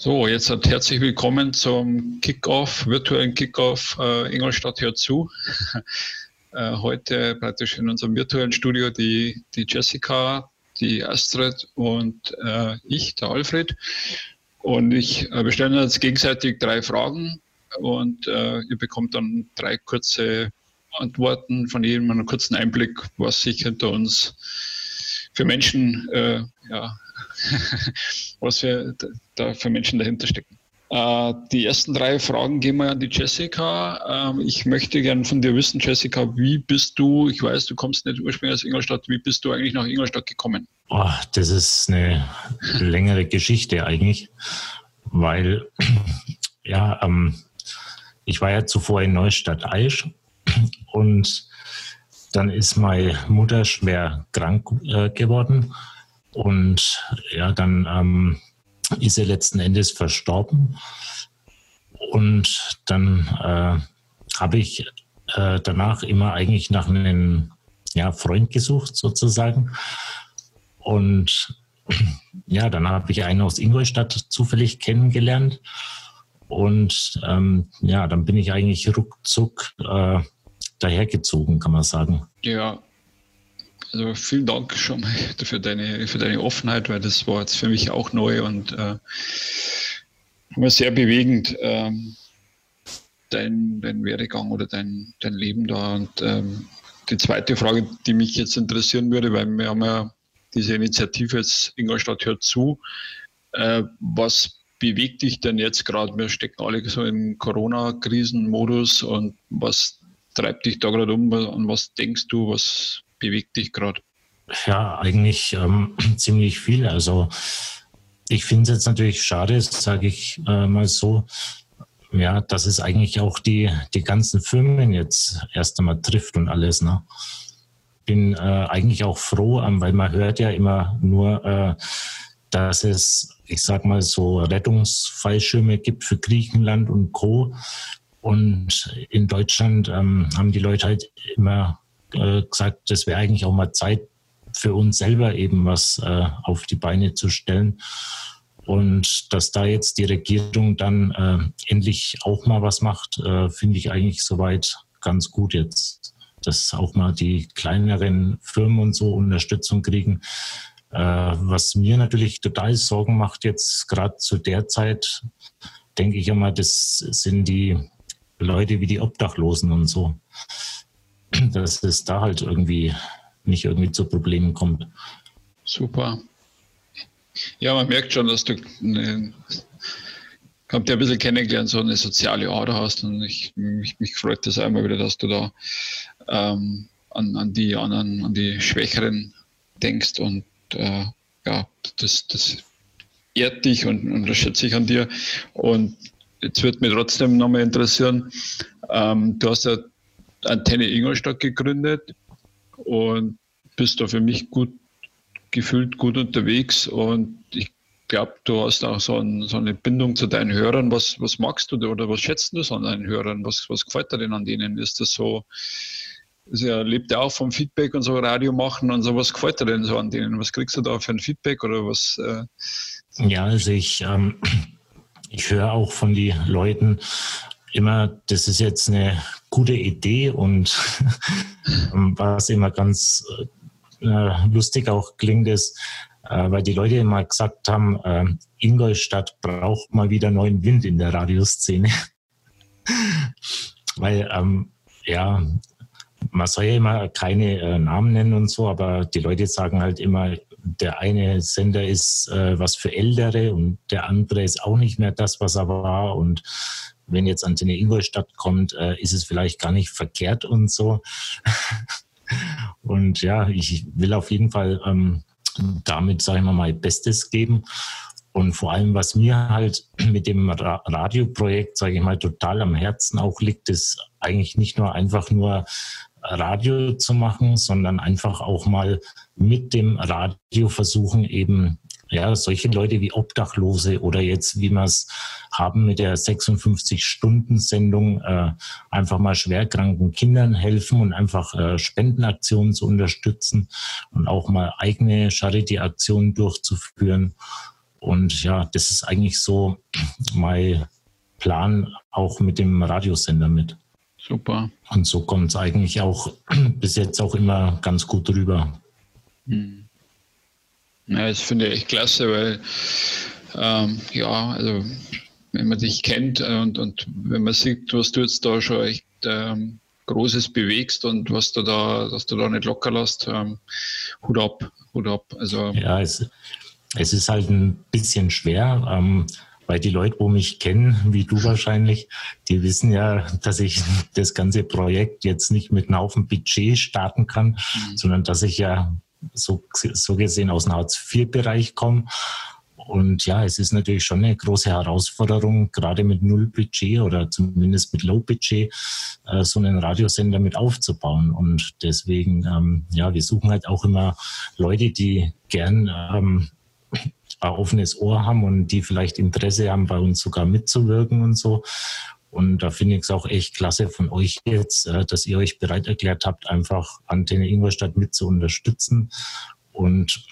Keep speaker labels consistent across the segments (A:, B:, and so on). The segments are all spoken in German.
A: So, jetzt hat herzlich willkommen zum Kickoff, virtuellen Kickoff äh, Ingolstadt hört zu. äh, heute praktisch in unserem virtuellen Studio die, die Jessica, die Astrid und äh, ich, der Alfred. Und ich, äh, wir stellen uns gegenseitig drei Fragen und äh, ihr bekommt dann drei kurze Antworten von jedem, einen kurzen Einblick, was sich hinter uns für Menschen äh, ja, was wir da für Menschen dahinter stecken. Äh, die ersten drei Fragen gehen wir an die Jessica. Ähm, ich möchte gerne von dir wissen, Jessica, wie bist du, ich weiß, du kommst nicht ursprünglich aus Ingolstadt, wie bist du eigentlich nach Ingolstadt gekommen?
B: Oh, das ist eine längere Geschichte eigentlich, weil ja, ähm, ich war ja zuvor in Neustadt Aisch und dann ist meine Mutter schwer krank äh, geworden und ja, dann ähm, ist er letzten Endes verstorben. Und dann äh, habe ich äh, danach immer eigentlich nach einem ja, Freund gesucht, sozusagen. Und ja, dann habe ich einen aus Ingolstadt zufällig kennengelernt. Und ähm, ja, dann bin ich eigentlich ruckzuck äh, dahergezogen, kann man sagen.
A: Ja, also vielen Dank schon mal für deine, für deine Offenheit, weil das war jetzt für mich auch neu und äh, sehr bewegend, ähm, dein, dein Werdegang oder dein, dein Leben da. Und ähm, die zweite Frage, die mich jetzt interessieren würde, weil wir haben ja diese Initiative jetzt Ingolstadt hört zu. Äh, was bewegt dich denn jetzt gerade? Wir stecken alle so im Corona-Krisenmodus und was treibt dich da gerade um? An was denkst du? Was bewegt dich gerade?
B: Ja, eigentlich ähm, ziemlich viel. Also ich finde es jetzt natürlich schade, sage ich äh, mal so, ja, dass es eigentlich auch die, die ganzen Firmen jetzt erst einmal trifft und alles. Ne? Bin äh, eigentlich auch froh, ähm, weil man hört ja immer nur, äh, dass es, ich sag mal, so Rettungsfallschirme gibt für Griechenland und Co. Und in Deutschland ähm, haben die Leute halt immer äh, gesagt, das wäre eigentlich auch mal Zeit für uns selber eben was äh, auf die Beine zu stellen. Und dass da jetzt die Regierung dann äh, endlich auch mal was macht, äh, finde ich eigentlich soweit ganz gut jetzt. Dass auch mal die kleineren Firmen und so Unterstützung kriegen. Äh, was mir natürlich total Sorgen macht jetzt gerade zu der Zeit, denke ich immer, das sind die Leute wie die Obdachlosen und so dass es da halt irgendwie nicht irgendwie zu Problemen kommt.
A: Super. Ja, man merkt schon, dass du eine, kommt ja ein bisschen kennengelernt, so eine soziale Ader hast und ich, mich, mich freut das einmal wieder, dass du da ähm, an, an die anderen, an die Schwächeren denkst und äh, ja, das, das ehrt dich und, und das schätze ich an dir. Und jetzt wird mich trotzdem nochmal interessieren, ähm, du hast ja Antenne Ingolstadt gegründet und bist da für mich gut gefühlt gut unterwegs und ich glaube, du hast auch so, ein, so, eine Bindung zu deinen Hörern. Was, was magst du oder was schätzt du so an deinen Hörern? Was, was gefällt dir denn an denen? Ist das so, ist ja, lebt ja auch vom Feedback und so Radio machen und so. Was gefällt dir denn so an denen? Was kriegst du da für ein Feedback oder was? Äh?
B: Ja, also ich, ähm, ich höre auch von den Leuten, immer, das ist jetzt eine gute Idee und was immer ganz äh, lustig auch klingt, ist, äh, weil die Leute immer gesagt haben, äh, Ingolstadt braucht mal wieder neuen Wind in der Radioszene. weil, ähm, ja, man soll ja immer keine äh, Namen nennen und so, aber die Leute sagen halt immer, der eine Sender ist äh, was für Ältere und der andere ist auch nicht mehr das, was er war. Und wenn jetzt Antenne Ingolstadt kommt, äh, ist es vielleicht gar nicht verkehrt und so. und ja, ich will auf jeden Fall ähm, damit, sagen wir mal, Bestes geben. Und vor allem, was mir halt mit dem Ra Radioprojekt, sage ich mal, total am Herzen auch liegt, ist eigentlich nicht nur einfach nur Radio zu machen, sondern einfach auch mal mit dem Radio versuchen, eben ja, solche Leute wie Obdachlose oder jetzt, wie wir es haben mit der 56-Stunden-Sendung, äh, einfach mal schwerkranken Kindern helfen und einfach äh, Spendenaktionen zu unterstützen und auch mal eigene Charity-Aktionen durchzuführen. Und ja, das ist eigentlich so mein Plan auch mit dem Radiosender mit.
A: Super.
B: Und so kommt es eigentlich auch bis jetzt auch immer ganz gut rüber.
A: Hm. Ja, das finde ich echt klasse, weil ähm, ja, also wenn man dich kennt und, und wenn man sieht, was du jetzt da schon echt ähm, Großes bewegst und was du da, dass du da nicht locker lässt, ähm, Hut ab, Hut ab.
B: Also ja, es, es ist halt ein bisschen schwer. Ähm, weil die Leute, wo mich kennen, wie du wahrscheinlich, die wissen ja, dass ich das ganze Projekt jetzt nicht mit einem Haufen Budget starten kann, mhm. sondern dass ich ja so, so gesehen aus dem Hartz-IV-Bereich komme. Und ja, es ist natürlich schon eine große Herausforderung, gerade mit Null Budget oder zumindest mit Low Budget, äh, so einen Radiosender mit aufzubauen. Und deswegen, ähm, ja, wir suchen halt auch immer Leute, die gern ähm, ein offenes Ohr haben und die vielleicht Interesse haben, bei uns sogar mitzuwirken und so. Und da finde ich es auch echt klasse von euch jetzt, äh, dass ihr euch bereit erklärt habt, einfach Antenne Ingolstadt mit zu unterstützen. Und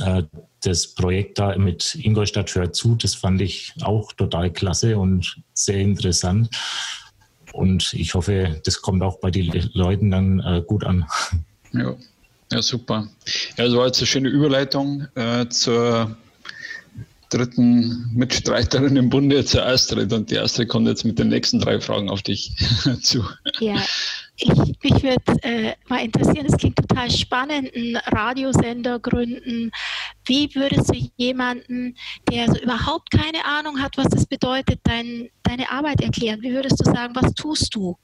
B: äh, das Projekt da mit Ingolstadt hört zu, das fand ich auch total klasse und sehr interessant. Und ich hoffe, das kommt auch bei den Leuten dann äh, gut an.
A: Ja, ja, super. Ja, das war jetzt eine schöne Überleitung äh, zur dritten Mitstreiterin im Bunde, zur Astrid. Und die Astrid kommt jetzt mit den nächsten drei Fragen auf dich zu.
C: Ja, ich, mich würde äh, mal interessieren, es klingt total spannend, einen Radiosender gründen. Wie würdest du jemanden, der so überhaupt keine Ahnung hat, was das bedeutet, dein, deine Arbeit erklären? Wie würdest du sagen, was tust du?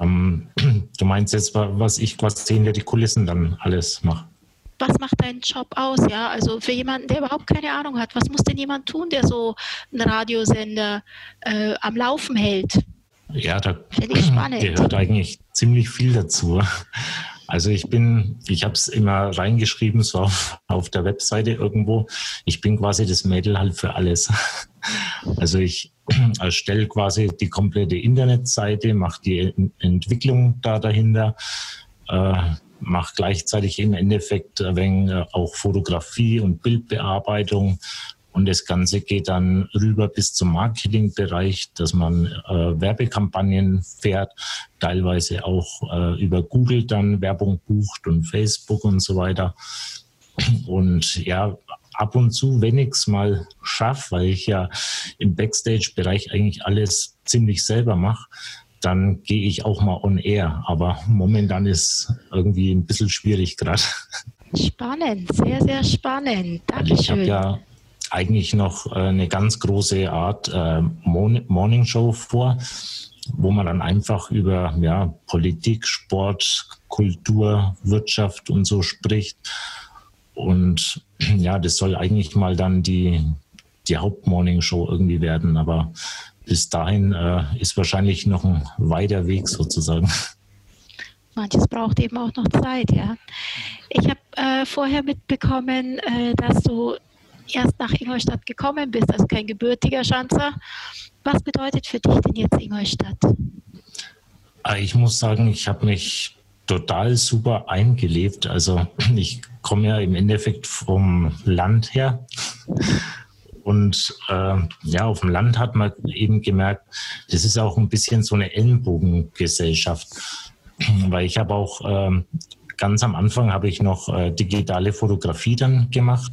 B: Ähm, du meinst jetzt, was ich quasi hinter die Kulissen dann alles mache?
C: Was macht deinen Job aus? Ja, also für jemanden, der überhaupt keine Ahnung hat, was muss denn jemand tun, der so einen Radiosender äh, am Laufen hält?
B: Ja, da gehört eigentlich ziemlich viel dazu. Also ich bin, ich habe es immer reingeschrieben, so auf, auf, der Webseite irgendwo. Ich bin quasi das Mädel halt für alles. Also ich erstelle quasi die komplette Internetseite, mache die Entwicklung da dahinter, äh, mache gleichzeitig im Endeffekt wenig äh, auch Fotografie und Bildbearbeitung und das Ganze geht dann rüber bis zum Marketingbereich, dass man äh, Werbekampagnen fährt, teilweise auch äh, über Google dann Werbung bucht und Facebook und so weiter. Und ja, ab und zu, wenn ich es mal schaffe, weil ich ja im Backstage-Bereich eigentlich alles ziemlich selber mache, dann gehe ich auch mal on air. Aber momentan ist irgendwie ein bisschen schwierig gerade.
C: Spannend, sehr, sehr spannend. Dankeschön.
B: Ich habe ja eigentlich noch äh, eine ganz große Art äh, Morning Show vor, wo man dann einfach über ja, Politik, Sport, Kultur, Wirtschaft und so spricht. Und ja, das soll eigentlich mal dann die, die Hauptmorning Show irgendwie werden. Aber bis dahin äh, ist wahrscheinlich noch ein weiter Weg sozusagen.
C: Manches braucht eben auch noch Zeit, ja. Ich habe äh, vorher mitbekommen, äh, dass du erst nach Ingolstadt gekommen bist, also kein gebürtiger Schanzer. Was bedeutet für dich denn jetzt Ingolstadt?
B: Ah, ich muss sagen, ich habe mich total super eingelebt. Also ich komme ja im Endeffekt vom Land her. Und äh, ja, auf dem Land hat man eben gemerkt, das ist auch ein bisschen so eine Ellenbogengesellschaft. Weil ich habe auch äh, ganz am Anfang habe ich noch äh, digitale Fotografie dann gemacht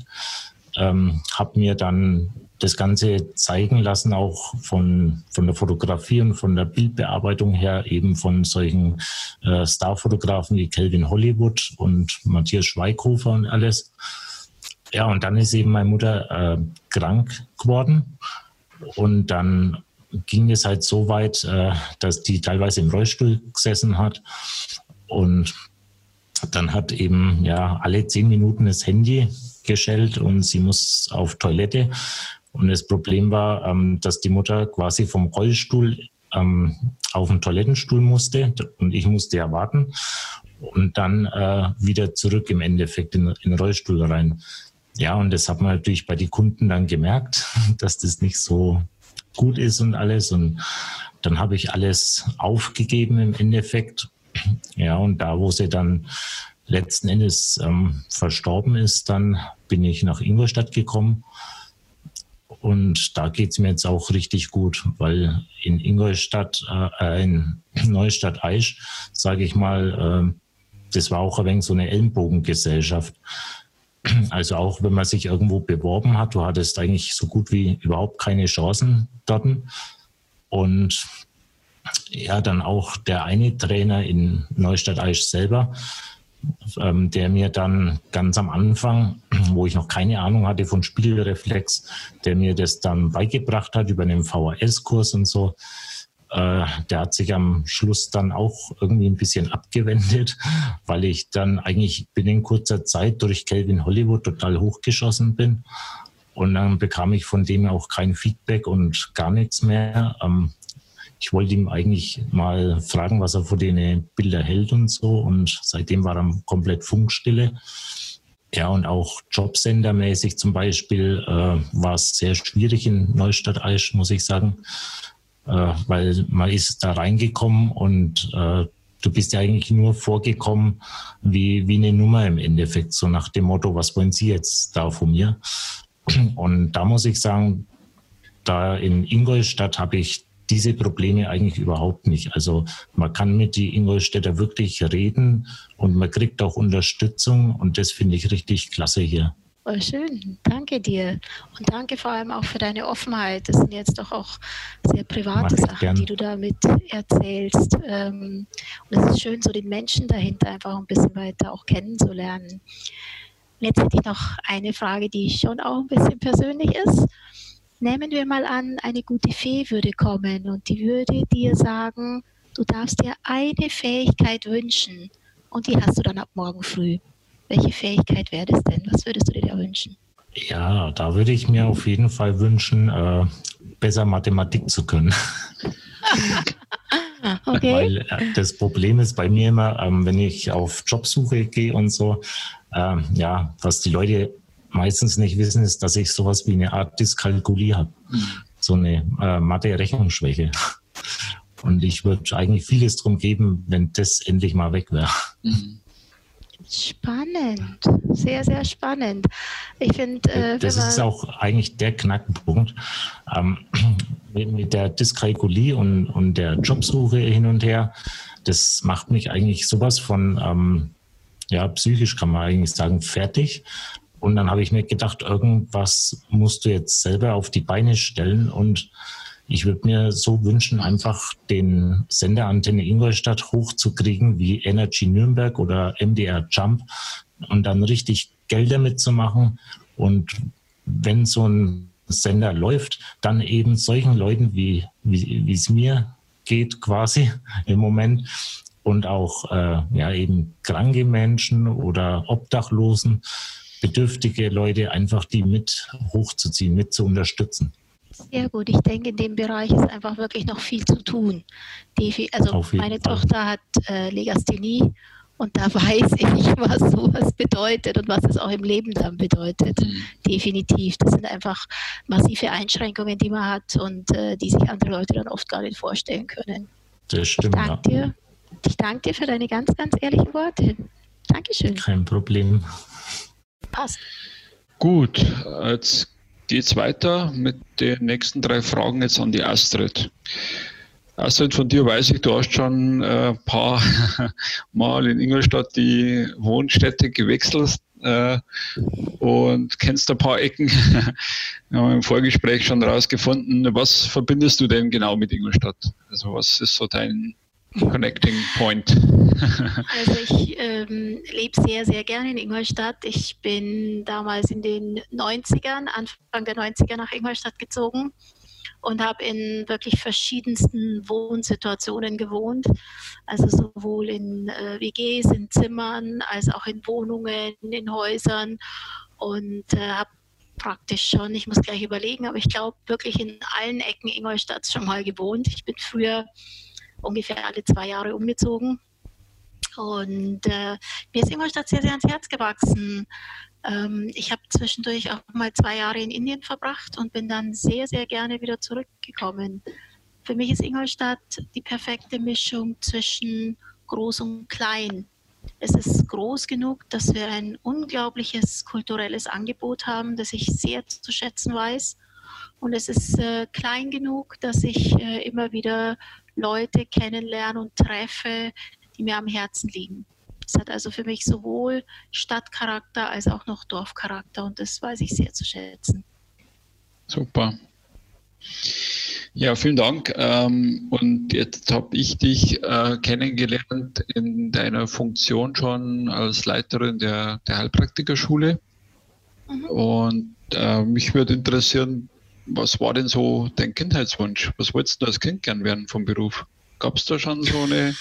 B: ähm, habe mir dann das Ganze zeigen lassen, auch von, von der Fotografie und von der Bildbearbeitung her, eben von solchen äh, Starfotografen wie Kelvin Hollywood und Matthias Schweighofer und alles. Ja, und dann ist eben meine Mutter äh, krank geworden. Und dann ging es halt so weit, äh, dass die teilweise im Rollstuhl gesessen hat. Und dann hat eben ja alle zehn Minuten das Handy geschellt und sie muss auf Toilette. Und das Problem war, ähm, dass die Mutter quasi vom Rollstuhl ähm, auf den Toilettenstuhl musste und ich musste ja warten und dann äh, wieder zurück im Endeffekt in, in den Rollstuhl rein. Ja, und das hat man natürlich bei den Kunden dann gemerkt, dass das nicht so gut ist und alles. Und dann habe ich alles aufgegeben im Endeffekt. Ja, und da, wo sie dann letzten Endes ähm, verstorben ist, dann bin ich nach Ingolstadt gekommen. Und da geht es mir jetzt auch richtig gut, weil in Ingolstadt, äh, in Neustadt Aisch, sage ich mal, äh, das war auch ein wenig so eine Ellenbogengesellschaft. Also auch wenn man sich irgendwo beworben hat, du hattest eigentlich so gut wie überhaupt keine Chancen dort. Und ja, dann auch der eine Trainer in Neustadt Aisch selber, ähm, der mir dann ganz am Anfang, wo ich noch keine Ahnung hatte von Spielreflex, der mir das dann beigebracht hat über einen VHS-Kurs und so. Äh, der hat sich am Schluss dann auch irgendwie ein bisschen abgewendet, weil ich dann eigentlich binnen kurzer Zeit durch Kelvin Hollywood total hochgeschossen bin. Und dann bekam ich von dem auch kein Feedback und gar nichts mehr. Ähm, ich wollte ihm eigentlich mal fragen, was er von den Bilder hält und so. Und seitdem war er komplett Funkstille. Ja, und auch Jobsendermäßig zum Beispiel äh, war es sehr schwierig in Neustadt Aisch, muss ich sagen, äh, weil man ist da reingekommen und äh, du bist ja eigentlich nur vorgekommen wie, wie eine Nummer im Endeffekt, so nach dem Motto, was wollen Sie jetzt da von mir? Und da muss ich sagen, da in Ingolstadt habe ich diese Probleme eigentlich überhaupt nicht. Also man kann mit die Ingolstädter wirklich reden und man kriegt auch Unterstützung und das finde ich richtig klasse hier.
C: Oh, schön, danke dir. Und danke vor allem auch für deine Offenheit. Das sind jetzt doch auch sehr private Sachen, gern. die du damit erzählst. Ähm, und es ist schön, so den Menschen dahinter einfach ein bisschen weiter auch kennenzulernen. Jetzt hätte ich noch eine Frage, die schon auch ein bisschen persönlich ist. Nehmen wir mal an, eine gute Fee würde kommen und die würde dir sagen, du darfst dir eine Fähigkeit wünschen und die hast du dann ab morgen früh. Welche Fähigkeit wäre das denn? Was würdest du dir da wünschen?
B: Ja, da würde ich mir auf jeden Fall wünschen, äh, besser Mathematik zu können. okay. Weil äh, das Problem ist bei mir immer, ähm, wenn ich auf Jobsuche gehe und so, äh, ja, was die Leute meistens nicht wissen, ist, dass ich sowas wie eine Art Dyskalkulie habe. Mhm. So eine äh, Mathe-Rechnungsschwäche. Und ich würde eigentlich vieles drum geben, wenn das endlich mal weg wäre. Mhm.
C: Spannend, sehr, sehr spannend. Ich finde,
B: äh, das ist auch eigentlich der Knackpunkt ähm, mit der Dyskalkulie und, und der Jobsuche hin und her. Das macht mich eigentlich sowas von ähm, ja psychisch kann man eigentlich sagen fertig, und dann habe ich mir gedacht, irgendwas musst du jetzt selber auf die Beine stellen. Und ich würde mir so wünschen, einfach den Senderantenne Ingolstadt hochzukriegen wie Energy Nürnberg oder MDR Jump und dann richtig Geld damit zu machen. Und wenn so ein Sender läuft, dann eben solchen Leuten, wie, wie es mir geht quasi im Moment, und auch äh, ja eben kranke Menschen oder Obdachlosen bedürftige Leute einfach die mit hochzuziehen, mit zu unterstützen.
C: Sehr gut. Ich denke, in dem Bereich ist einfach wirklich noch viel zu tun. also meine Fall. Tochter hat äh, Legasthenie und da weiß ich, was sowas bedeutet und was es auch im Leben dann bedeutet. Mhm. Definitiv. Das sind einfach massive Einschränkungen, die man hat und äh, die sich andere Leute dann oft gar nicht vorstellen können.
B: Das stimmt.
C: Ich danke, ja. dir, ich danke dir für deine ganz, ganz ehrlichen Worte. Dankeschön.
B: Kein Problem.
C: Passt.
A: Gut, jetzt es weiter mit den nächsten drei Fragen jetzt an die Astrid. Astrid, von dir weiß ich, du hast schon ein äh, paar Mal in Ingolstadt die Wohnstätte gewechselt äh, und kennst ein paar Ecken. Wir haben im Vorgespräch schon rausgefunden. Was verbindest du denn genau mit Ingolstadt? Also was ist so dein Connecting Point?
C: also ich ähm, lebe sehr, sehr gerne in Ingolstadt. Ich bin damals in den 90ern, Anfang der 90er nach Ingolstadt gezogen und habe in wirklich verschiedensten Wohnsituationen gewohnt. Also sowohl in äh, WGs, in Zimmern, als auch in Wohnungen, in Häusern und äh, habe praktisch schon, ich muss gleich überlegen, aber ich glaube wirklich in allen Ecken Ingolstadts schon mal gewohnt. Ich bin früher ungefähr alle zwei Jahre umgezogen. Und äh, mir ist Ingolstadt sehr, sehr ans Herz gewachsen. Ähm, ich habe zwischendurch auch mal zwei Jahre in Indien verbracht und bin dann sehr, sehr gerne wieder zurückgekommen. Für mich ist Ingolstadt die perfekte Mischung zwischen groß und klein. Es ist groß genug, dass wir ein unglaubliches kulturelles Angebot haben, das ich sehr zu schätzen weiß. Und es ist äh, klein genug, dass ich äh, immer wieder Leute kennenlerne und treffe, die mir am Herzen liegen. Es hat also für mich sowohl Stadtcharakter als auch noch Dorfcharakter und das weiß ich sehr zu schätzen.
A: Super. Ja, vielen Dank. Ähm, und jetzt habe ich dich äh, kennengelernt in deiner Funktion schon als Leiterin der, der Heilpraktikerschule. Mhm. Und äh, mich würde interessieren, was war denn so dein Kindheitswunsch? Was wolltest du als Kind gern werden vom Beruf? Gab es da schon so eine,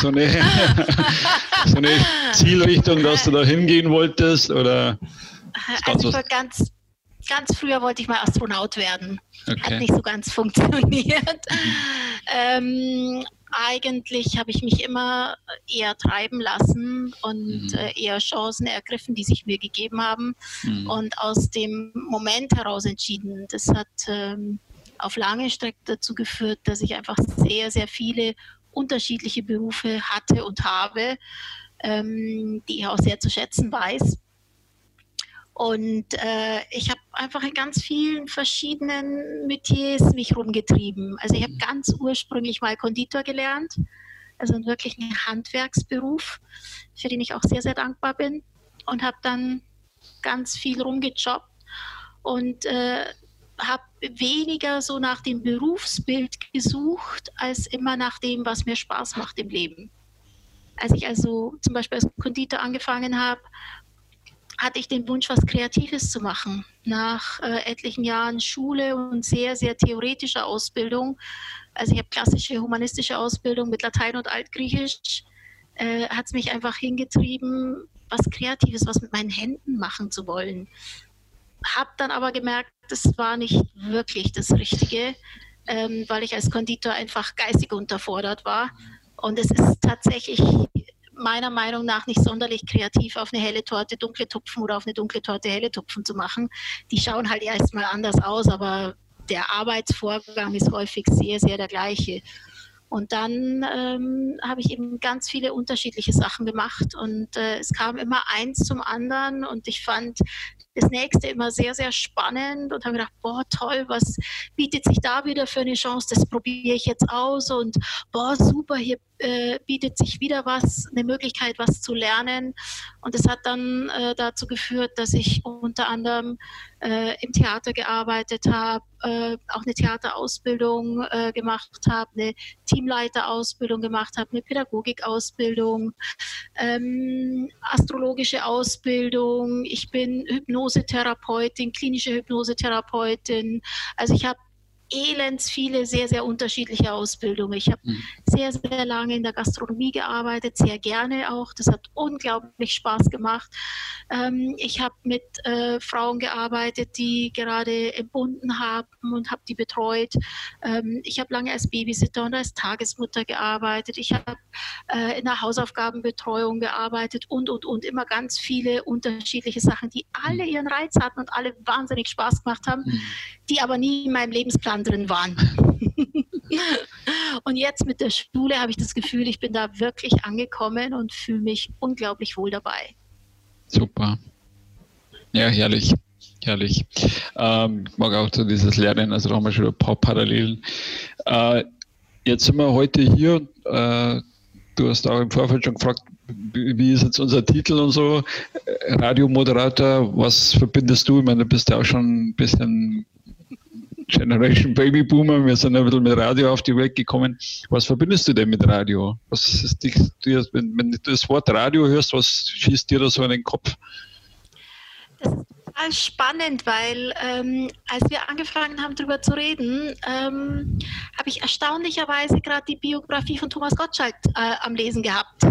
A: so, eine, so eine Zielrichtung, dass du da hingehen wolltest? Oder
C: also ganz, ganz früher wollte ich mal Astronaut werden. Okay. Hat nicht so ganz funktioniert. Mhm. Ähm, eigentlich habe ich mich immer eher treiben lassen und mhm. äh, eher Chancen ergriffen, die sich mir gegeben haben mhm. und aus dem Moment heraus entschieden. Das hat ähm, auf lange Strecke dazu geführt, dass ich einfach sehr, sehr viele unterschiedliche Berufe hatte und habe, ähm, die ich auch sehr zu schätzen weiß. Und äh, ich habe einfach in ganz vielen verschiedenen Metiers mich rumgetrieben. Also ich habe ganz ursprünglich mal Konditor gelernt, also wirklich ein Handwerksberuf, für den ich auch sehr, sehr dankbar bin. Und habe dann ganz viel rumgejobbt und äh, habe weniger so nach dem Berufsbild gesucht, als immer nach dem, was mir Spaß macht im Leben. Als ich also zum Beispiel als Konditor angefangen habe, hatte ich den Wunsch, was Kreatives zu machen. Nach äh, etlichen Jahren Schule und sehr, sehr theoretischer Ausbildung, also ich habe klassische humanistische Ausbildung mit Latein und Altgriechisch, äh, hat es mich einfach hingetrieben, was Kreatives, was mit meinen Händen machen zu wollen. Habe dann aber gemerkt, das war nicht wirklich das Richtige, ähm, weil ich als Konditor einfach geistig unterfordert war. Und es ist tatsächlich meiner Meinung nach nicht sonderlich kreativ, auf eine helle Torte dunkle Tupfen oder auf eine dunkle Torte helle Tupfen zu machen. Die schauen halt erstmal anders aus, aber der Arbeitsvorgang ist häufig sehr, sehr der gleiche. Und dann ähm, habe ich eben ganz viele unterschiedliche Sachen gemacht und äh, es kam immer eins zum anderen und ich fand das nächste immer sehr, sehr spannend und habe gedacht, boah, toll, was bietet sich da wieder für eine Chance, das probiere ich jetzt aus und boah, super, hier äh, bietet sich wieder was, eine Möglichkeit, was zu lernen. Und das hat dann äh, dazu geführt, dass ich unter anderem äh, im Theater gearbeitet habe, äh, auch eine Theaterausbildung äh, gemacht habe, eine Teamleiterausbildung gemacht habe, eine Pädagogikausbildung, ähm, astrologische Ausbildung. Ich bin Hypnosetherapeutin, klinische Hypnosetherapeutin. Also ich habe elends viele sehr, sehr unterschiedliche Ausbildungen. Ich habe mhm. sehr, sehr lange in der Gastronomie gearbeitet, sehr gerne auch. Das hat unglaublich Spaß gemacht. Ähm, ich habe mit äh, Frauen gearbeitet, die gerade entbunden haben und habe die betreut. Ähm, ich habe lange als Babysitter und als Tagesmutter gearbeitet. Ich habe äh, in der Hausaufgabenbetreuung gearbeitet und, und, und. Immer ganz viele unterschiedliche Sachen, die alle ihren Reiz hatten und alle wahnsinnig Spaß gemacht haben, mhm. die aber nie in meinem Lebensplan drin waren. und jetzt mit der Schule habe ich das Gefühl, ich bin da wirklich angekommen und fühle mich unglaublich wohl dabei.
A: Super. Ja, herrlich. Herrlich. Ähm, ich mag auch so dieses Lernen, also da haben wir schon ein paar Parallelen. Äh, jetzt sind wir heute hier. Äh, du hast auch im Vorfeld schon gefragt, wie ist jetzt unser Titel und so. Radiomoderator, was verbindest du? Ich meine, du bist ja auch schon ein bisschen Generation Baby Boomer, wir sind ein bisschen mit Radio auf die Welt gekommen. Was verbindest du denn mit Radio? Was ist dich, wenn, wenn du das Wort Radio hörst, was schießt dir da so in den Kopf?
C: Das ist total spannend, weil ähm, als wir angefangen haben, darüber zu reden, ähm, habe ich erstaunlicherweise gerade die Biografie von Thomas Gottschalk äh, am Lesen gehabt.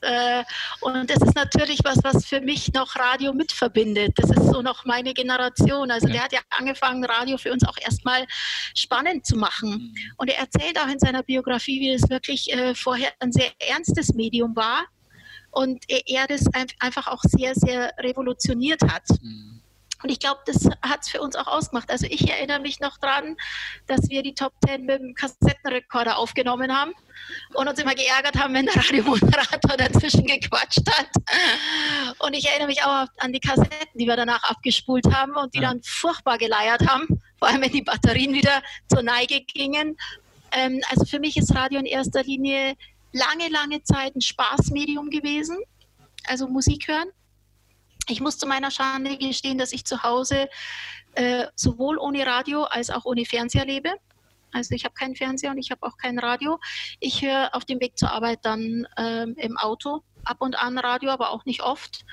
C: Äh, und das ist natürlich was, was für mich noch Radio mit verbindet. Das ist so noch meine Generation. Also ja. der hat ja angefangen, Radio für uns auch erstmal spannend zu machen. Mhm. Und er erzählt auch in seiner Biografie, wie es wirklich äh, vorher ein sehr ernstes Medium war und er das einfach auch sehr, sehr revolutioniert hat. Mhm. Und ich glaube, das hat es für uns auch ausgemacht. Also ich erinnere mich noch dran, dass wir die Top Ten mit dem Kassettenrekorder aufgenommen haben und uns immer geärgert haben, wenn der Radiomoderator dazwischen gequatscht hat. Und ich erinnere mich auch an die Kassetten, die wir danach abgespult haben und die dann furchtbar geleiert haben, vor allem wenn die Batterien wieder zur Neige gingen. Ähm, also für mich ist Radio in erster Linie lange, lange Zeit ein Spaßmedium gewesen, also Musik hören. Ich muss zu meiner Schande gestehen, dass ich zu Hause äh, sowohl ohne Radio als auch ohne Fernseher lebe. Also ich habe keinen Fernseher und ich habe auch kein Radio. Ich höre auf dem Weg zur Arbeit dann ähm, im Auto ab und an Radio, aber auch nicht oft.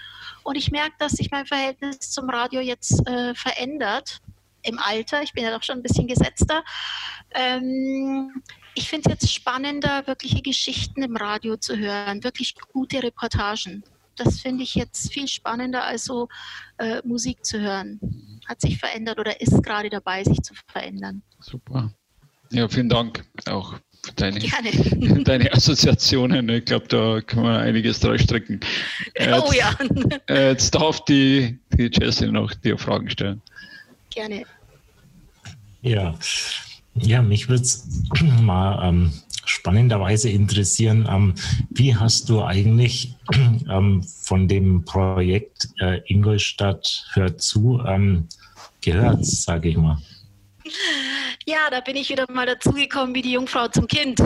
C: Und ich merke, dass sich mein Verhältnis zum Radio jetzt äh, verändert im Alter. Ich bin ja doch schon ein bisschen gesetzter. Ähm, ich finde es jetzt spannender, wirkliche Geschichten im Radio zu hören, wirklich gute Reportagen. Das finde ich jetzt viel spannender, als so äh, Musik zu hören. Hat sich verändert oder ist gerade dabei, sich zu verändern.
A: Super. Ja, vielen Dank auch für deine, deine Assoziationen. Ich glaube, da kann man einiges draus strecken.
C: oh ja.
A: Äh, jetzt darf die, die Jessie noch dir Fragen stellen.
C: Gerne.
B: Ja, ja mich würde es mal ähm, spannenderweise interessieren, ähm, wie hast du eigentlich ähm, von dem Projekt äh, Ingolstadt hört zu ähm, gehört, sage ich mal?
C: Ja, da bin ich wieder mal dazugekommen wie die Jungfrau zum Kind.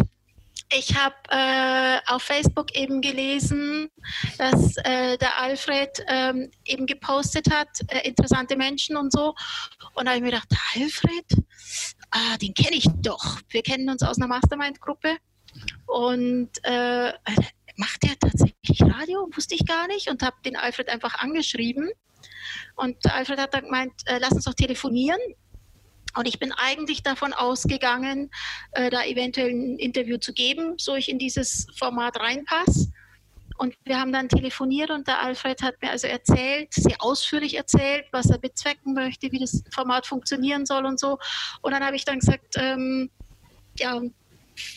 C: Ich habe äh, auf Facebook eben gelesen, dass äh, der Alfred ähm, eben gepostet hat, äh, interessante Menschen und so. Und da habe ich mir gedacht, Alfred, ah, den kenne ich doch. Wir kennen uns aus einer Mastermind-Gruppe. Und äh, macht der tatsächlich Radio? Wusste ich gar nicht und habe den Alfred einfach angeschrieben. Und Alfred hat dann gemeint, äh, lass uns doch telefonieren. Und ich bin eigentlich davon ausgegangen, äh, da eventuell ein Interview zu geben, so ich in dieses Format reinpasse. Und wir haben dann telefoniert und der Alfred hat mir also erzählt, sehr ausführlich erzählt, was er bezwecken möchte, wie das Format funktionieren soll und so. Und dann habe ich dann gesagt, ähm, ja,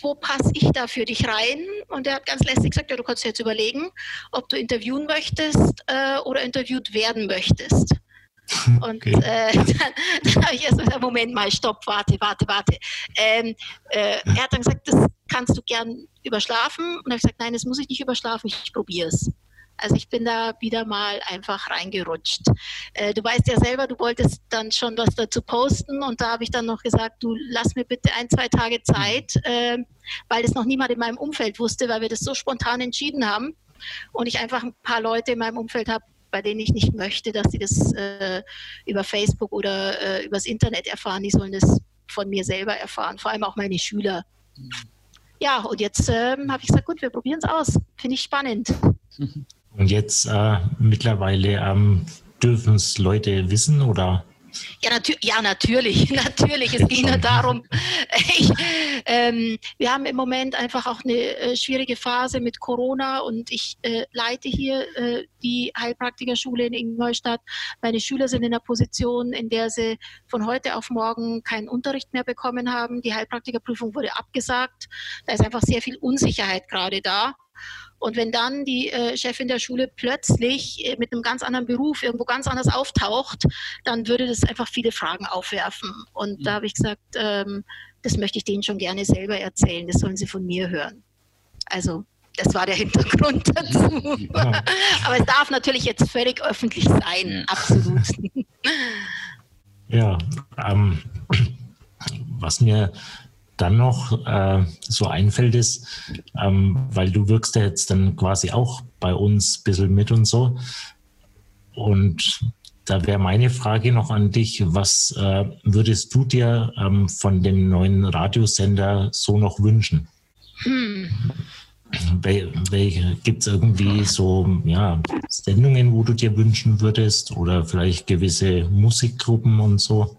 C: wo passe ich da für dich rein? Und er hat ganz lässig gesagt, ja, du kannst jetzt überlegen, ob du interviewen möchtest äh, oder interviewt werden möchtest. Und okay. äh, dann, dann habe ich erst gesagt, Moment mal, stopp, warte, warte, warte. Ähm, äh, er hat dann gesagt, das kannst du gern überschlafen. Und habe ich gesagt, nein, das muss ich nicht überschlafen, ich probiere es. Also ich bin da wieder mal einfach reingerutscht. Äh, du weißt ja selber, du wolltest dann schon was dazu posten und da habe ich dann noch gesagt, du lass mir bitte ein, zwei Tage Zeit, äh, weil das noch niemand in meinem Umfeld wusste, weil wir das so spontan entschieden haben und ich einfach ein paar Leute in meinem Umfeld habe, bei denen ich nicht möchte, dass sie das äh, über Facebook oder übers Internet erfahren. Die sollen das von mir selber erfahren, vor allem auch meine Schüler. Ja, und jetzt ähm, habe ich gesagt, gut, wir probieren es aus. Finde ich spannend.
B: Und jetzt äh, mittlerweile ähm, dürfen es Leute wissen oder?
C: Ja, natür ja natürlich, natürlich. Es ging nur darum, ich, ähm, wir haben im Moment einfach auch eine äh, schwierige Phase mit Corona und ich äh, leite hier äh, die Heilpraktikerschule in Ingolstadt. Meine Schüler sind in einer Position, in der sie von heute auf morgen keinen Unterricht mehr bekommen haben. Die Heilpraktikerprüfung wurde abgesagt. Da ist einfach sehr viel Unsicherheit gerade da. Und wenn dann die äh, Chefin der Schule plötzlich äh, mit einem ganz anderen Beruf irgendwo ganz anders auftaucht, dann würde das einfach viele Fragen aufwerfen. Und mhm. da habe ich gesagt, ähm, das möchte ich denen schon gerne selber erzählen. Das sollen sie von mir hören. Also das war der Hintergrund dazu. Ja. Aber es darf natürlich jetzt völlig öffentlich sein, ja. absolut.
B: Ja, ähm, was mir dann noch äh, so einfällt, ist, ähm, weil du wirkst ja jetzt dann quasi auch bei uns ein bisschen mit und so. Und da wäre meine Frage noch an dich, was äh, würdest du dir ähm, von dem neuen Radiosender so noch wünschen? Hm. Gibt es irgendwie so ja, Sendungen, wo du dir wünschen würdest oder vielleicht gewisse Musikgruppen und so?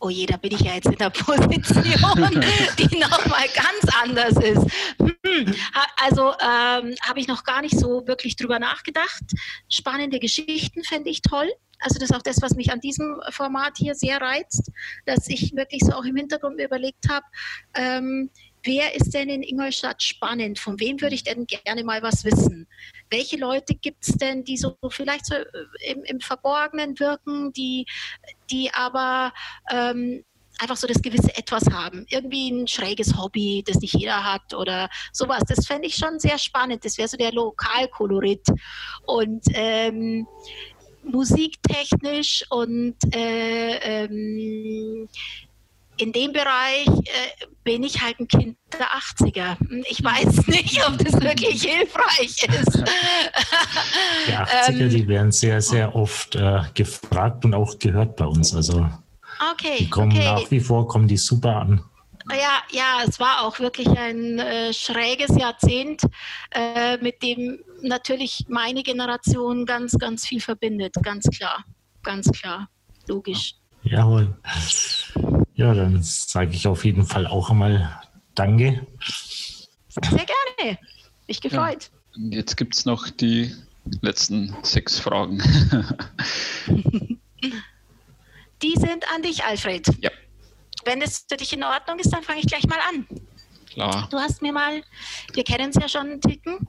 C: Oh je, da bin ich ja jetzt in der Position, die nochmal ganz anders ist. Hm, also ähm, habe ich noch gar nicht so wirklich drüber nachgedacht. Spannende Geschichten fände ich toll. Also das ist auch das, was mich an diesem Format hier sehr reizt, dass ich wirklich so auch im Hintergrund mir überlegt habe, ähm, wer ist denn in Ingolstadt spannend? Von wem würde ich denn gerne mal was wissen? Welche Leute gibt es denn, die so vielleicht so äh, im, im Verborgenen wirken, die, die aber ähm, einfach so das gewisse Etwas haben. Irgendwie ein schräges Hobby, das nicht jeder hat oder sowas. Das fände ich schon sehr spannend. Das wäre so der Lokalkolorit. Und ähm, musiktechnisch und äh, ähm, in dem Bereich äh, bin ich halt ein Kind der 80er. Ich weiß nicht, ob das wirklich hilfreich ist.
B: Die 80er, ähm, die werden sehr, sehr oft äh, gefragt und auch gehört bei uns. Also
C: okay,
B: die kommen
C: okay.
B: nach wie vor, kommen die super an.
C: Ja, ja, es war auch wirklich ein äh, schräges Jahrzehnt, äh, mit dem natürlich meine Generation ganz, ganz viel verbindet. Ganz klar, ganz klar, logisch.
B: Jawohl. Ja, dann sage ich auf jeden Fall auch einmal Danke.
C: Sehr gerne. Mich gefreut.
A: Ja. Jetzt gibt es noch die letzten sechs Fragen.
C: die sind an dich, Alfred.
A: Ja.
C: Wenn es für dich in Ordnung ist, dann fange ich gleich mal an.
A: Klar.
C: Du hast mir mal, wir kennen es ja schon einen Ticken,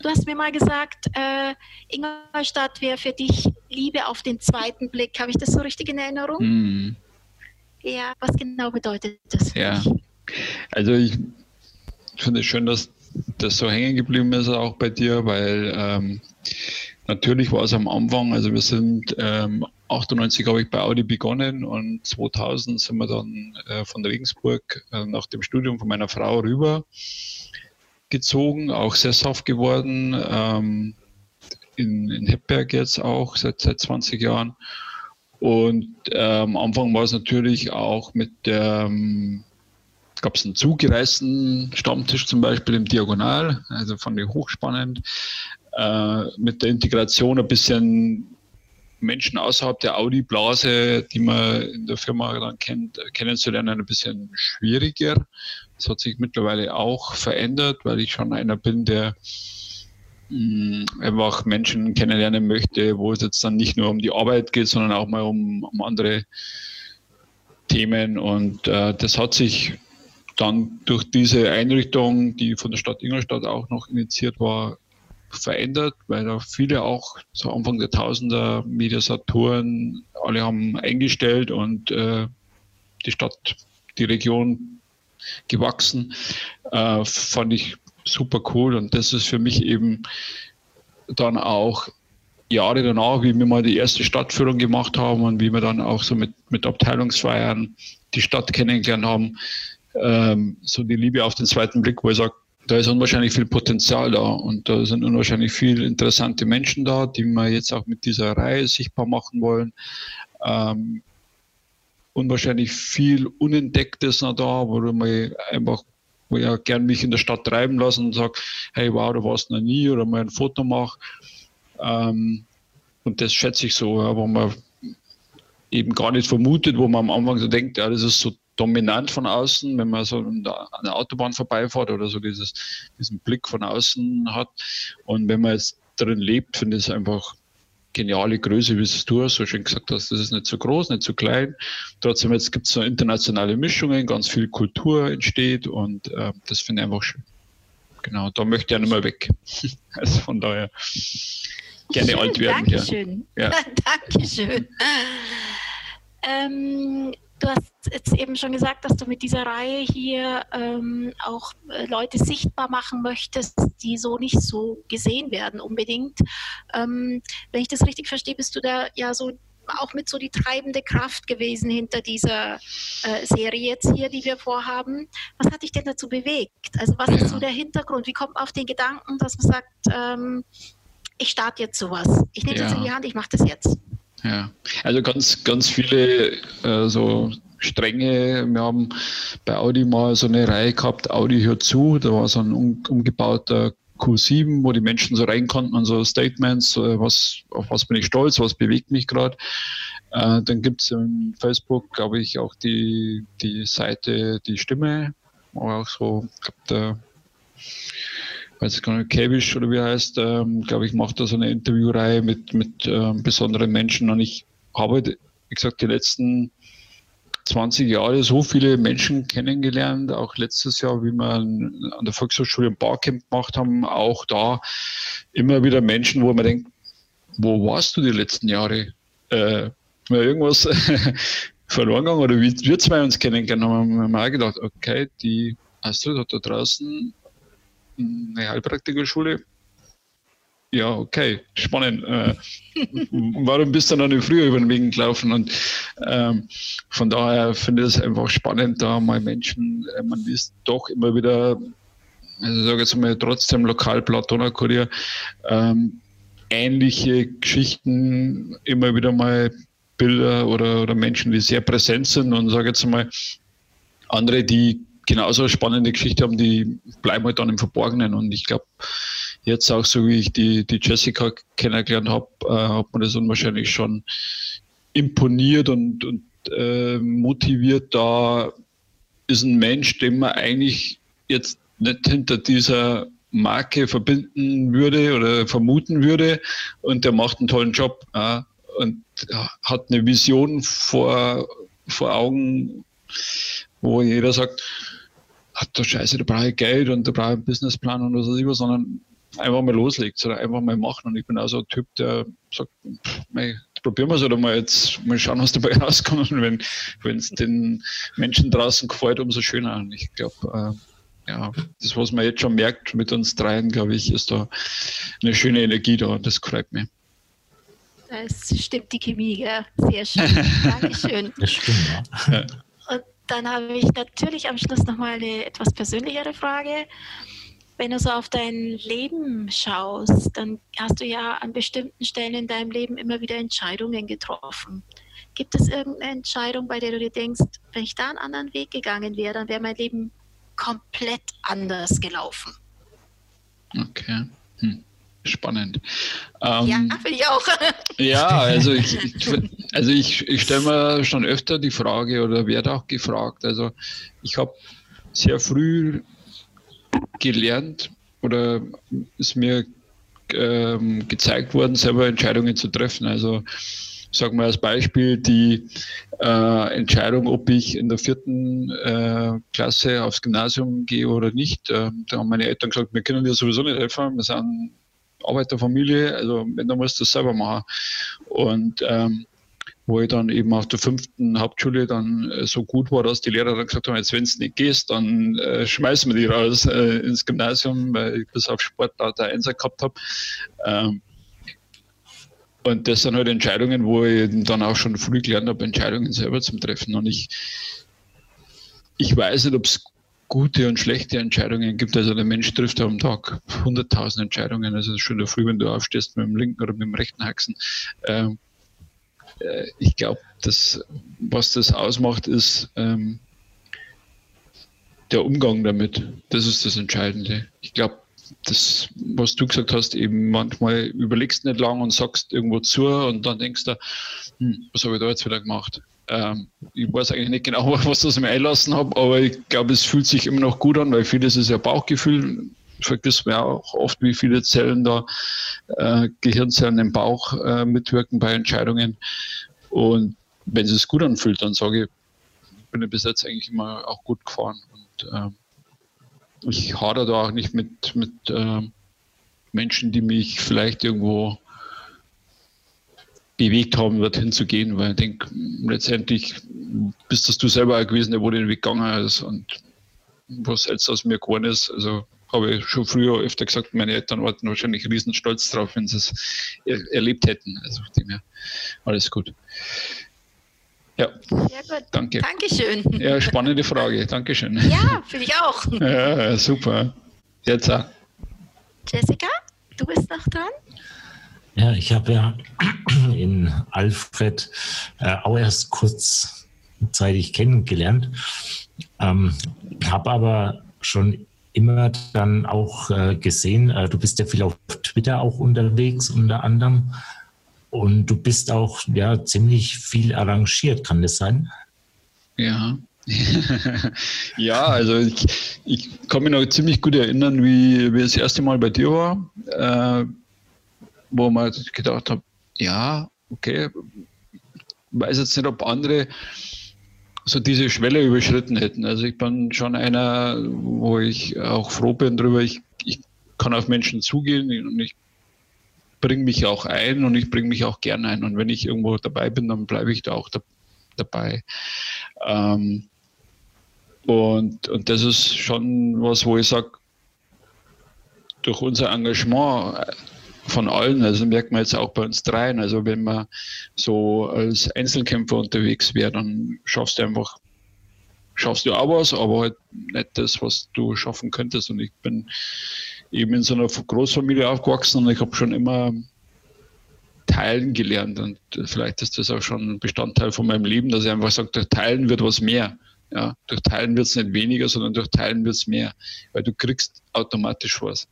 C: du hast mir mal gesagt, äh, Ingolstadt wäre für dich Liebe auf den zweiten Blick. Habe ich das so richtig in Erinnerung?
A: Hm.
C: Ja, was genau bedeutet das?
A: Ja, also ich finde es schön, dass das so hängen geblieben ist auch bei dir, weil ähm, natürlich war es am Anfang, also wir sind ähm, 98 habe ich bei Audi begonnen und 2000 sind wir dann äh, von Regensburg äh, nach dem Studium von meiner Frau rüber gezogen, auch sesshaft geworden, ähm, in, in Heppberg jetzt auch seit, seit 20 Jahren. Und äh, am Anfang war es natürlich auch mit der, ähm, gab es einen zugereisten Stammtisch zum Beispiel im Diagonal, also fand ich hochspannend. Äh, mit der Integration ein bisschen Menschen außerhalb der Audi-Blase, die man in der Firma dann kennt, kennenzulernen, ein bisschen schwieriger. Das hat sich mittlerweile auch verändert, weil ich schon einer bin, der einfach Menschen kennenlernen möchte, wo es jetzt dann nicht nur um die Arbeit geht, sondern auch mal um, um andere Themen. Und äh, das hat sich dann durch diese Einrichtung, die von der Stadt Ingolstadt auch noch initiiert war, verändert, weil da viele auch so Anfang der Tausender Mediasaturen alle haben eingestellt und äh, die Stadt, die Region gewachsen. Äh, fand ich super cool und das ist für mich eben dann auch Jahre danach, wie wir mal die erste Stadtführung gemacht haben und wie wir dann auch so mit, mit Abteilungsfeiern die Stadt kennengelernt haben, ähm, so die Liebe auf den zweiten Blick, wo ich sage, da ist unwahrscheinlich viel Potenzial da und da sind unwahrscheinlich viele interessante Menschen da, die wir jetzt auch mit dieser Reihe sichtbar machen wollen. Ähm, unwahrscheinlich viel Unentdecktes noch da, wo man einfach wo ich auch gern mich in der Stadt treiben lassen und sage, hey wow, du warst noch nie oder mal ein Foto mache. Ähm, und das schätze ich so, ja, wo man eben gar nicht vermutet, wo man am Anfang so denkt, ja, das ist so dominant von außen, wenn man so an der Autobahn vorbeifährt oder so dieses, diesen Blick von außen hat. Und wenn man jetzt drin lebt, finde ich es einfach geniale Größe, wie es du so schön gesagt hast. Das ist nicht so groß, nicht so klein. Trotzdem jetzt gibt es so internationale Mischungen, ganz viel Kultur entsteht und äh, das finde ich einfach schön. Genau, da möchte ich ja nicht mehr weg. also von daher gerne schön, alt werden.
C: Dankeschön. Ja. Dankeschön. Ähm, Du hast jetzt eben schon gesagt, dass du mit dieser Reihe hier ähm, auch äh, Leute sichtbar machen möchtest, die so nicht so gesehen werden unbedingt. Ähm, wenn ich das richtig verstehe, bist du da ja so auch mit so die treibende Kraft gewesen hinter dieser äh, Serie jetzt hier, die wir vorhaben. Was hat dich denn dazu bewegt? Also was ist so der Hintergrund? Wie kommt man auf den Gedanken, dass man sagt, ähm, ich starte jetzt sowas, ich nehme ja. das in die Hand, ich mache das jetzt?
A: Ja, also ganz, ganz viele äh, so Stränge. Wir haben bei Audi mal so eine Reihe gehabt, Audi hört zu, da war so ein um, umgebauter Q7, wo die Menschen so rein konnten und so Statements, was, auf was bin ich stolz, was bewegt mich gerade. Äh, dann gibt es im Facebook, glaube ich, auch die, die Seite Die Stimme, wo auch so, ich glaube, der weiß gar nicht, Käbisch oder wie er heißt, ähm, glaube ich, macht da so eine Interviewreihe mit, mit ähm, besonderen Menschen. Und ich habe, wie gesagt, die letzten 20 Jahre so viele Menschen kennengelernt, auch letztes Jahr, wie wir an der Volkshochschule ein Barcamp gemacht haben, auch da immer wieder Menschen, wo man denkt, wo warst du die letzten Jahre? Äh, mal irgendwas verloren gegangen oder wie wir zwei uns kennengelernt haben, haben wir auch gedacht, okay, die Astrid hat da draußen eine Heilpraktikerschule. Ja, okay, spannend. Äh, warum bist du noch nicht früher über den Weg gelaufen? Und ähm, von daher finde ich es einfach spannend, da mal Menschen, äh, man liest doch immer wieder, also sage jetzt mal trotzdem lokal Platoner Kurier, ähm, ähnliche Geschichten, immer wieder mal Bilder oder, oder Menschen, die sehr präsent sind und sage jetzt mal andere, die genauso eine spannende Geschichte haben, die bleiben halt dann im Verborgenen. Und ich glaube, jetzt auch so wie ich die, die Jessica kennengelernt habe, äh, hat man das unwahrscheinlich schon imponiert und, und äh, motiviert. Da ist ein Mensch, den man eigentlich jetzt nicht hinter dieser Marke verbinden würde oder vermuten würde und der macht einen tollen Job äh, und hat eine Vision vor, vor Augen, wo jeder sagt, hat der Scheiße, da brauche ich Geld und da brauche ich einen Businessplan und was weiß ich was, sondern einfach mal loslegt, sondern einfach mal machen. Und ich bin auch so ein Typ, der sagt, mei, probieren wir es oder mal jetzt mal schauen, was dabei rauskommt. Und wenn es den Menschen draußen gefällt, umso schöner. Und ich glaube, äh, ja, das, was man jetzt schon merkt mit uns dreien, glaube ich, ist da eine schöne Energie da und das freut mich.
C: Das stimmt die Chemie, gell? Sehr schön. Dankeschön. Das stimmt, ja. Dann habe ich natürlich am Schluss nochmal eine etwas persönlichere Frage. Wenn du so auf dein Leben schaust, dann hast du ja an bestimmten Stellen in deinem Leben immer wieder Entscheidungen getroffen. Gibt es irgendeine Entscheidung, bei der du dir denkst, wenn ich da einen anderen Weg gegangen wäre, dann wäre mein Leben komplett anders gelaufen?
A: Okay. Hm spannend.
C: Ähm, ja, finde ich auch.
A: ja, also ich, also ich, ich stelle mir schon öfter die Frage oder werde auch gefragt. Also ich habe sehr früh gelernt oder ist mir ähm, gezeigt worden, selber Entscheidungen zu treffen. Also sagen wir als Beispiel die äh, Entscheidung, ob ich in der vierten äh, Klasse aufs Gymnasium gehe oder nicht. Äh, da haben meine Eltern gesagt, wir können dir sowieso nicht helfen. Wir sind Arbeiterfamilie, also wenn, dann musst du das selber machen. Und ähm, wo ich dann eben auf der fünften Hauptschule dann äh, so gut war, dass die Lehrer dann gesagt haben, jetzt wenn du nicht gehst, dann äh, schmeißen wir dich raus äh, ins Gymnasium, weil ich bis auf Sport lauter Einser gehabt habe. Ähm, und das sind halt Entscheidungen, wo ich dann auch schon früh gelernt habe, Entscheidungen selber zu treffen. Und ich, ich weiß nicht, ob es gute und schlechte Entscheidungen gibt. Also der Mensch trifft am Tag 100.000 Entscheidungen. Also schon früh, wenn du aufstehst mit dem linken oder mit dem rechten Haxen. Ähm, äh, ich glaube, was das ausmacht, ist ähm, der Umgang damit. Das ist das Entscheidende. Ich glaube, das, was du gesagt hast, eben manchmal überlegst nicht lang und sagst irgendwo zu und dann denkst du, hm, was habe ich da jetzt wieder gemacht? Ähm, ich weiß eigentlich nicht genau, was das mir einlassen habe, aber ich glaube, es fühlt sich immer noch gut an, weil vieles ist ja Bauchgefühl. Vergisst man auch oft, wie viele Zellen da, äh, Gehirnzellen im Bauch äh, mitwirken bei Entscheidungen. Und wenn es sich gut anfühlt, dann sage ich, bin ich bis jetzt eigentlich immer auch gut gefahren. Und äh, ich hadere da auch nicht mit, mit äh, Menschen, die mich vielleicht irgendwo bewegt haben, dorthin zu gehen, weil ich denke, letztendlich bist das du selber gewesen, der wo den Weg gegangen ist und was jetzt aus mir geworden ist. Also habe ich schon früher öfter gesagt, meine Eltern warten wahrscheinlich riesen stolz drauf, wenn sie es er erlebt hätten. Also dem her, alles gut.
C: Ja, Sehr gut. danke. Dankeschön.
A: Ja, spannende Frage. Dankeschön.
C: Ja, finde ich auch.
A: Ja, super. Jetzt auch.
C: Jessica, du bist noch dran.
B: Ja, ich habe ja in Alfred äh, auch erst kurzzeitig kennengelernt, ähm, habe aber schon immer dann auch äh, gesehen, äh, du bist ja viel auf Twitter auch unterwegs unter anderem und du bist auch ja ziemlich viel arrangiert, kann das sein?
A: Ja, ja, also ich, ich kann mich noch ziemlich gut erinnern, wie, wie das erste Mal bei dir war, äh, wo man gedacht hat, ja, okay, weiß jetzt nicht, ob andere so diese Schwelle überschritten hätten. Also ich bin schon einer, wo ich auch froh bin darüber, ich, ich kann auf Menschen zugehen und ich bringe mich auch ein und ich bringe mich auch gerne ein. Und wenn ich irgendwo dabei bin, dann bleibe ich da auch da, dabei. Ähm, und, und das ist schon was, wo ich sage, durch unser Engagement von allen, also merkt man jetzt auch bei uns dreien, also wenn man so als Einzelkämpfer unterwegs wäre, dann schaffst du einfach, schaffst du auch was, aber halt nicht das, was du schaffen könntest. Und ich bin eben in so einer Großfamilie aufgewachsen und ich habe schon immer teilen gelernt und vielleicht ist das auch schon ein Bestandteil von meinem Leben, dass ich einfach sage, durch Teilen wird was mehr. Ja, durch Teilen wird es nicht weniger, sondern durch Teilen wird es mehr, weil du kriegst automatisch was.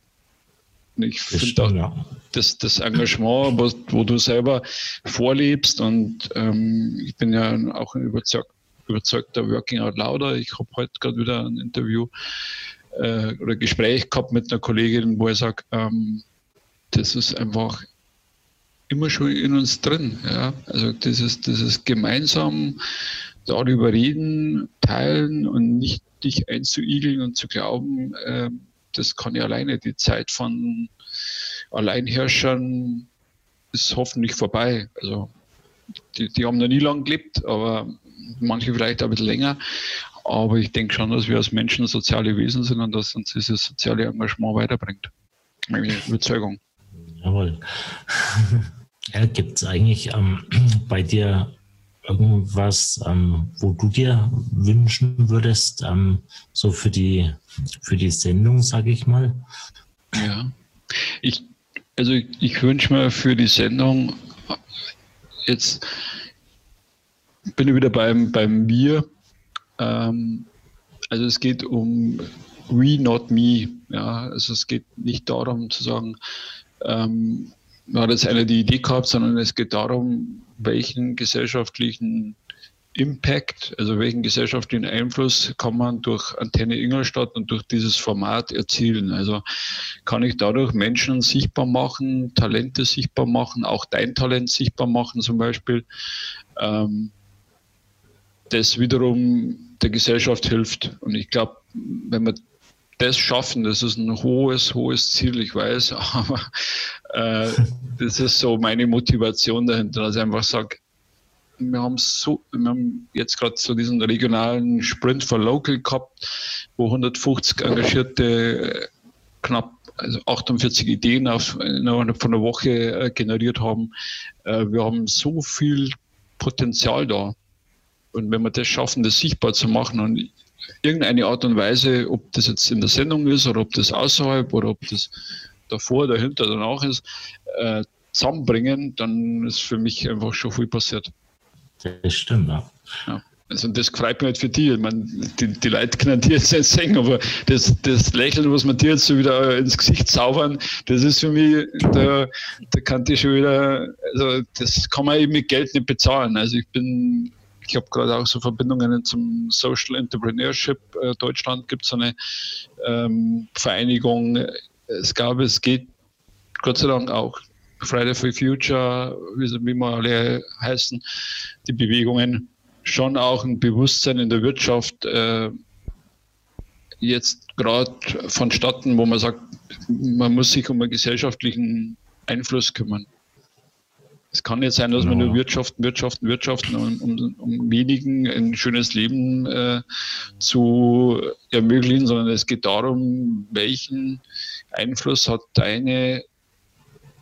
A: Ich finde auch ja. das, das Engagement, wo, wo, du selber vorlebst und ähm, ich bin ja auch ein überzeug, überzeugter Working Out Louder. Ich habe heute gerade wieder ein Interview äh, oder Gespräch gehabt mit einer Kollegin, wo ich sage, ähm, das ist einfach immer schon in uns drin. Ja? Also dieses, dieses gemeinsam darüber reden, teilen und nicht dich einzuigeln und zu glauben, äh, das kann ja alleine. Die Zeit von Alleinherrschern ist hoffentlich vorbei. Also die, die haben noch nie lang gelebt, aber manche vielleicht ein bisschen länger. Aber ich denke schon, dass wir als Menschen soziale Wesen sind und dass uns dieses soziale Engagement weiterbringt. Meine Überzeugung.
B: Jawohl. Ja, Gibt es eigentlich ähm, bei dir irgendwas, ähm, wo du dir wünschen würdest, ähm, so für die, für die Sendung, sage ich mal?
A: Ja, ich, also ich, ich wünsche mir für die Sendung jetzt bin ich wieder beim, beim Wir. Ähm, also es geht um We, not me. Ja, also es geht nicht darum zu sagen, ähm, hat jetzt eine die Idee gehabt, sondern es geht darum, welchen gesellschaftlichen Impact, also welchen gesellschaftlichen Einfluss kann man durch Antenne Ingolstadt und durch dieses Format erzielen? Also kann ich dadurch Menschen sichtbar machen, Talente sichtbar machen, auch dein Talent sichtbar machen zum Beispiel, ähm, das wiederum der Gesellschaft hilft. Und ich glaube, wenn wir das schaffen, das ist ein hohes, hohes Ziel, ich weiß, aber äh, das ist so meine Motivation dahinter, dass ich einfach sage, wir haben so, wir haben jetzt gerade so diesen regionalen Sprint for Local gehabt, wo 150 engagierte knapp also 48 Ideen auf, innerhalb von einer Woche äh, generiert haben. Äh, wir haben so viel Potenzial da. Und wenn wir das schaffen, das sichtbar zu machen und irgendeine Art und Weise, ob das jetzt in der Sendung ist oder ob das außerhalb oder ob das davor, dahinter, danach ist, äh, zusammenbringen, dann ist für mich einfach schon viel passiert.
B: Das stimmt, ja.
A: ja. Also das freut mich halt für dich. Ich meine, die, die Leute können dir jetzt nicht sehen, aber das, das Lächeln, was man dir jetzt so wieder ins Gesicht zaubern, das ist für mich, da, da kann ich schon wieder, also das kann man eben mit Geld nicht bezahlen. Also ich bin ich habe gerade auch so Verbindungen zum Social Entrepreneurship äh, Deutschland, gibt es eine ähm, Vereinigung. Es gab, es geht Gott sei Dank auch Friday for Future, wie, wir alle heißen, die Bewegungen, schon auch ein Bewusstsein in der Wirtschaft äh, jetzt gerade vonstatten, wo man sagt, man muss sich um einen gesellschaftlichen Einfluss kümmern. Es kann nicht sein, dass genau. wir nur wirtschaften, wirtschaften, wirtschaften, um, um, um wenigen ein schönes Leben äh, zu ermöglichen, sondern es geht darum, welchen Einfluss hat deine,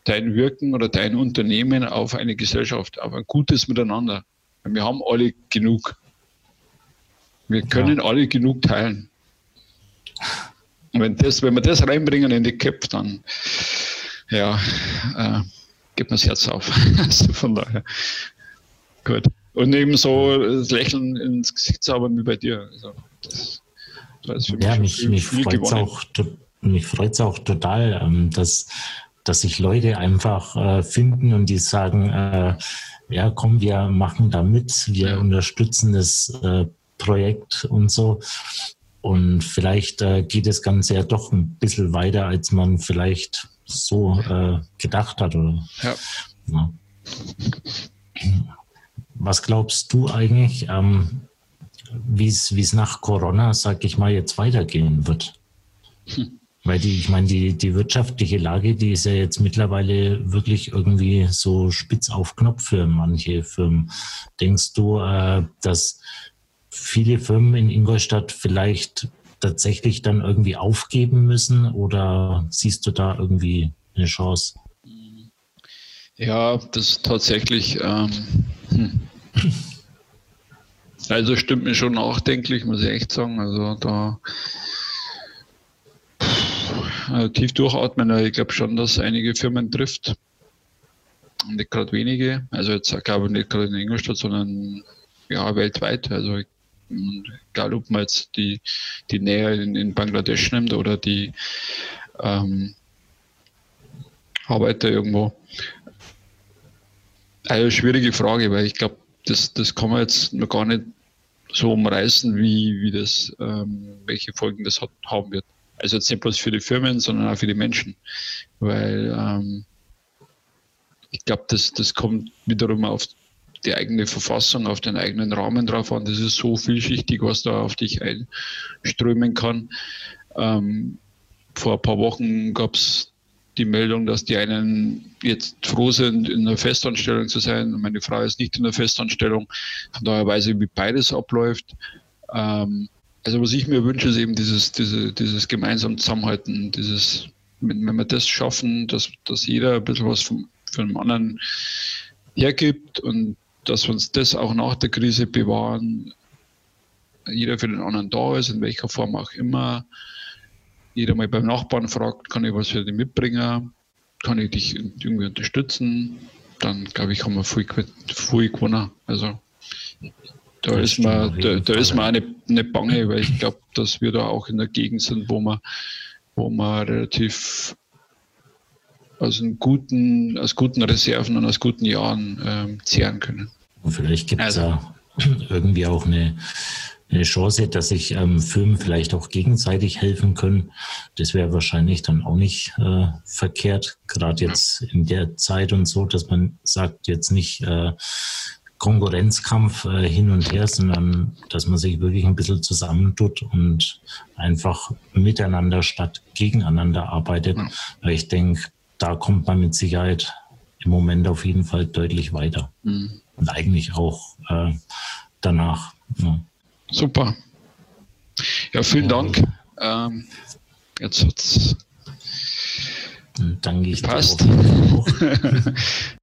A: dein Wirken oder dein Unternehmen auf eine Gesellschaft, auf ein gutes Miteinander. Wir haben alle genug. Wir können ja. alle genug teilen. Und wenn, das, wenn wir das reinbringen in die Köpfe, dann ja, äh, geht mir das Herz auf. also von daher. Gut. Und eben so das Lächeln ins Gesicht zaubern wie bei dir. Also das,
B: das mich ja, mich, mich freut es auch, mich freut's auch total, ähm, dass, dass sich Leute einfach äh, finden und die sagen, äh, ja, komm, wir machen da mit, wir ja. unterstützen das äh, Projekt und so. Und vielleicht äh, geht das Ganze ja doch ein bisschen weiter, als man vielleicht so äh, gedacht hat. Oder? Ja. ja. Was glaubst du eigentlich, ähm, wie es nach Corona, sag ich mal, jetzt weitergehen wird? Hm. Weil die, ich meine, die, die wirtschaftliche Lage, die ist ja jetzt mittlerweile wirklich irgendwie so spitz auf Knopf für manche Firmen. Denkst du, äh, dass viele Firmen in Ingolstadt vielleicht tatsächlich dann irgendwie aufgeben müssen oder siehst du da irgendwie eine Chance?
A: Ja, das tatsächlich. Ähm, hm. Also stimmt mir schon nachdenklich, muss ich echt sagen. Also da äh, tief durchatmen. Ich glaube schon, dass einige Firmen trifft. Nicht gerade wenige. Also jetzt glaube ich nicht gerade in Ingolstadt, sondern ja, weltweit. Also egal ob man jetzt die, die Nähe in, in Bangladesch nimmt oder die ähm, Arbeiter irgendwo. Eine schwierige Frage, weil ich glaube, das, das kann man jetzt noch gar nicht so umreißen, wie, wie das, ähm, welche Folgen das hat, haben wird. Also jetzt nicht bloß für die Firmen, sondern auch für die Menschen. Weil ähm, ich glaube, das, das kommt wiederum auf die eigene Verfassung, auf den eigenen Rahmen drauf an. Das ist so vielschichtig, was da auf dich einströmen kann. Ähm, vor ein paar Wochen gab es die Meldung, dass die einen jetzt froh sind, in einer Festanstellung zu sein. Meine Frau ist nicht in einer Festanstellung. Von daher weiß ich, wie beides abläuft. Ähm, also was ich mir wünsche, ist eben dieses, diese, dieses gemeinsam Zusammenhalten, dieses, wenn, wenn wir das schaffen, dass, dass jeder ein bisschen was vom, für den anderen hergibt und dass wir uns das auch nach der Krise bewahren, jeder für den anderen da ist, in welcher Form auch immer. Jeder mal beim Nachbarn fragt, kann ich was für dich mitbringen? Kann ich dich irgendwie unterstützen? Dann glaube ich, haben wir viel, viel gewonnen. Also da das ist man, da, da ist man auch nicht, nicht bange, weil ich glaube, dass wir da auch in der Gegend sind, wo man, wo man relativ aus, guten, aus guten Reserven und aus guten Jahren ähm, zehren können.
B: Und vielleicht gibt es also. da irgendwie auch eine, eine Chance, dass sich ähm, Firmen vielleicht auch gegenseitig helfen können. Das wäre wahrscheinlich dann auch nicht äh, verkehrt, gerade jetzt in der Zeit und so, dass man sagt, jetzt nicht äh, Konkurrenzkampf äh, hin und her, sondern dass man sich wirklich ein bisschen zusammentut und einfach miteinander statt gegeneinander arbeitet. Ja. Weil ich denke, da kommt man mit Sicherheit im Moment auf jeden Fall deutlich weiter. Mhm. Und eigentlich auch äh, danach.
A: Ja. Super. Ja, vielen ja. Dank. Ähm, jetzt hat's
B: danke ich
A: passt.